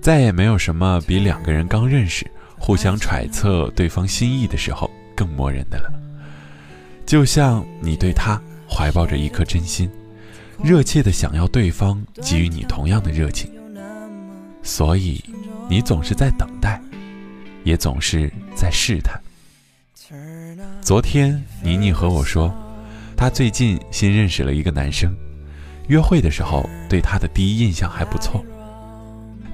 再也没有什么比两个人刚认识、互相揣测对方心意的时候更磨人的了。就像你对他怀抱着一颗真心，热切的想要对方给予你同样的热情，所以你总是在等待，也总是在试探。昨天妮妮和我说，她最近新认识了一个男生，约会的时候对他的第一印象还不错。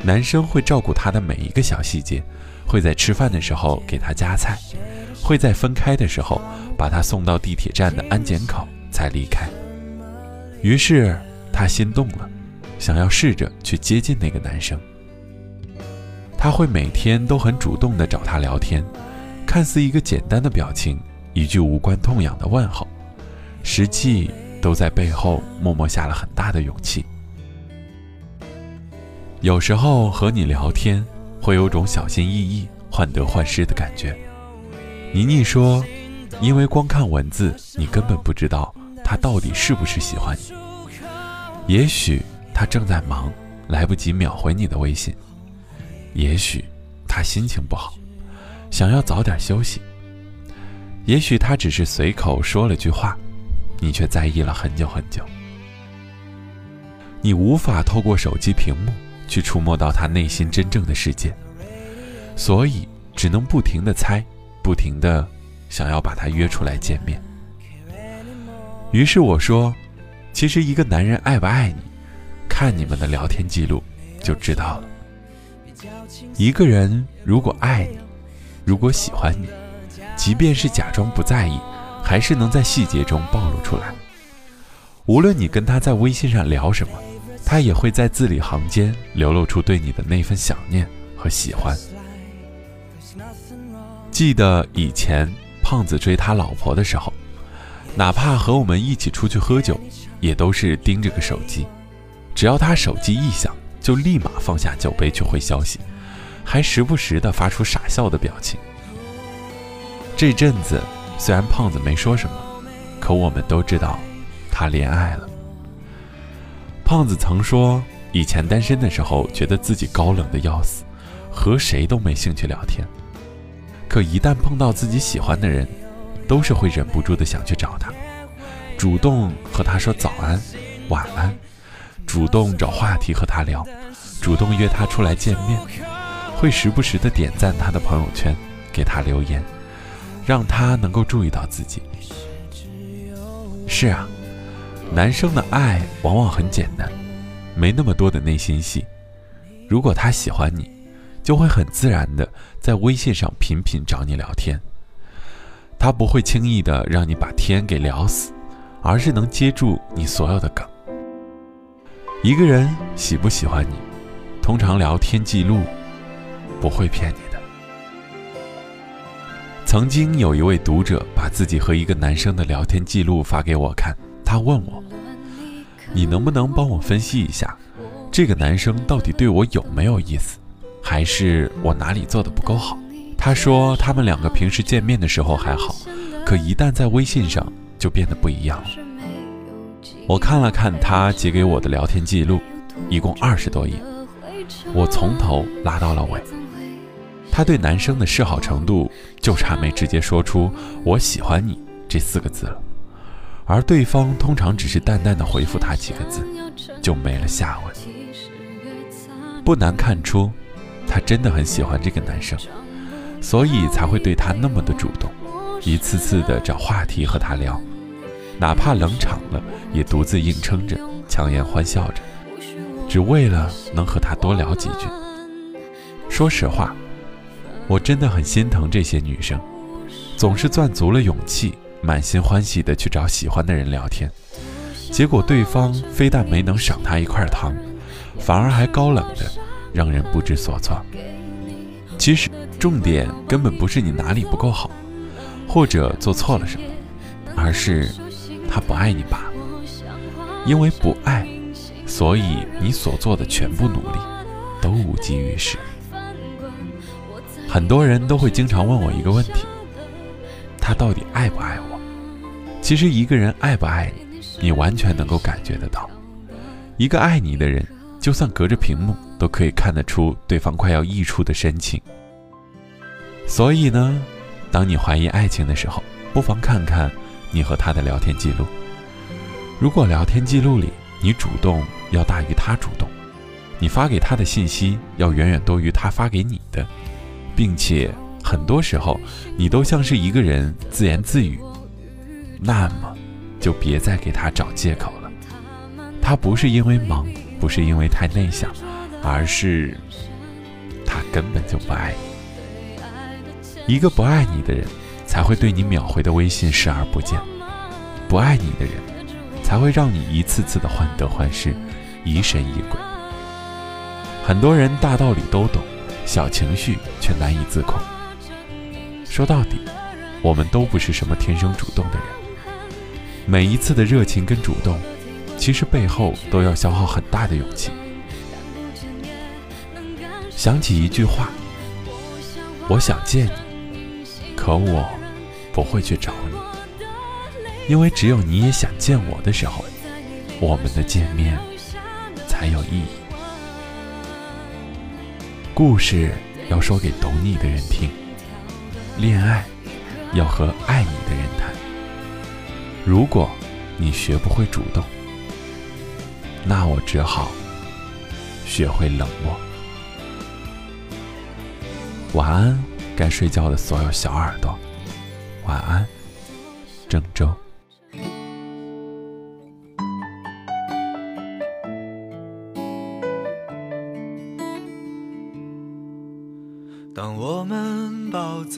男生会照顾她的每一个小细节，会在吃饭的时候给她夹菜，会在分开的时候把她送到地铁站的安检口才离开。于是她心动了，想要试着去接近那个男生。他会每天都很主动地找他聊天，看似一个简单的表情，一句无关痛痒的问候，实际都在背后默默下了很大的勇气。有时候和你聊天，会有种小心翼翼、患得患失的感觉。妮妮说：“因为光看文字，你根本不知道他到底是不是喜欢你。也许他正在忙，来不及秒回你的微信；也许他心情不好，想要早点休息；也许他只是随口说了句话，你却在意了很久很久。你无法透过手机屏幕。”去触摸到他内心真正的世界，所以只能不停的猜，不停的想要把他约出来见面。于是我说，其实一个男人爱不爱你，看你们的聊天记录就知道了。一个人如果爱你，如果喜欢你，即便是假装不在意，还是能在细节中暴露出来。无论你跟他在微信上聊什么。他也会在字里行间流露出对你的那份想念和喜欢。记得以前胖子追他老婆的时候，哪怕和我们一起出去喝酒，也都是盯着个手机，只要他手机一响，就立马放下酒杯去回消息，还时不时的发出傻笑的表情。这阵子虽然胖子没说什么，可我们都知道，他恋爱了。胖子曾说，以前单身的时候，觉得自己高冷的要死，和谁都没兴趣聊天。可一旦碰到自己喜欢的人，都是会忍不住的想去找他，主动和他说早安、晚安，主动找话题和他聊，主动约他出来见面，会时不时的点赞他的朋友圈，给他留言，让他能够注意到自己。是啊。男生的爱往往很简单，没那么多的内心戏。如果他喜欢你，就会很自然的在微信上频频找你聊天。他不会轻易的让你把天给聊死，而是能接住你所有的梗。一个人喜不喜欢你，通常聊天记录不会骗你。曾经有一位读者把自己和一个男生的聊天记录发给我看。他问我：“你能不能帮我分析一下，这个男生到底对我有没有意思，还是我哪里做的不够好？”他说：“他们两个平时见面的时候还好，可一旦在微信上就变得不一样了。”我看了看他截给我的聊天记录，一共二十多页，我从头拉到了尾。他对男生的示好程度，就差没直接说出“我喜欢你”这四个字了。而对方通常只是淡淡的回复他几个字，就没了下文。不难看出，他真的很喜欢这个男生，所以才会对他那么的主动，一次次的找话题和他聊，哪怕冷场了，也独自硬撑着，强颜欢笑着，只为了能和他多聊几句。说实话，我真的很心疼这些女生，总是攥足了勇气。满心欢喜地去找喜欢的人聊天，结果对方非但没能赏她一块糖，反而还高冷的，让人不知所措。其实重点根本不是你哪里不够好，或者做错了什么，而是他不爱你罢了。因为不爱，所以你所做的全部努力都无济于事。很多人都会经常问我一个问题：他到底爱不爱我？其实一个人爱不爱你，你完全能够感觉得到。一个爱你的人，就算隔着屏幕，都可以看得出对方快要溢出的深情。所以呢，当你怀疑爱情的时候，不妨看看你和他的聊天记录。如果聊天记录里你主动要大于他主动，你发给他的信息要远远多于他发给你的，并且很多时候你都像是一个人自言自语，那么就别再给他找借口了。他不是因为忙，不是因为太内向，而是他根本就不爱你。一个不爱你的人，才会对你秒回的微信视而不见；不爱你的人，才会让你一次次的患得患失，疑神疑鬼。很多人大道理都懂，小情绪却难以自控。说到底，我们都不是什么天生主动的人，每一次的热情跟主动。其实背后都要消耗很大的勇气。想起一句话：“我想见你，可我不会去找你，因为只有你也想见我的时候，我们的见面才有意义。”故事要说给懂你的人听，恋爱要和爱你的人谈。如果你学不会主动，那我只好学会冷漠。晚安，该睡觉的所有小耳朵。晚安，郑州。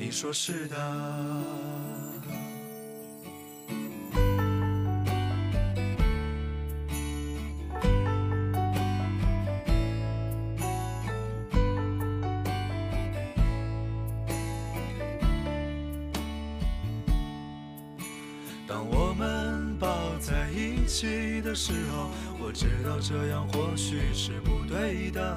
你说是的。当我们抱在一起的时候，我知道这样或许是不对的，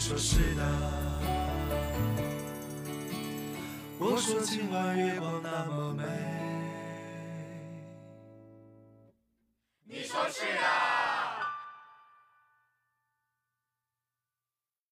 说是的。我说今晚月光那么美，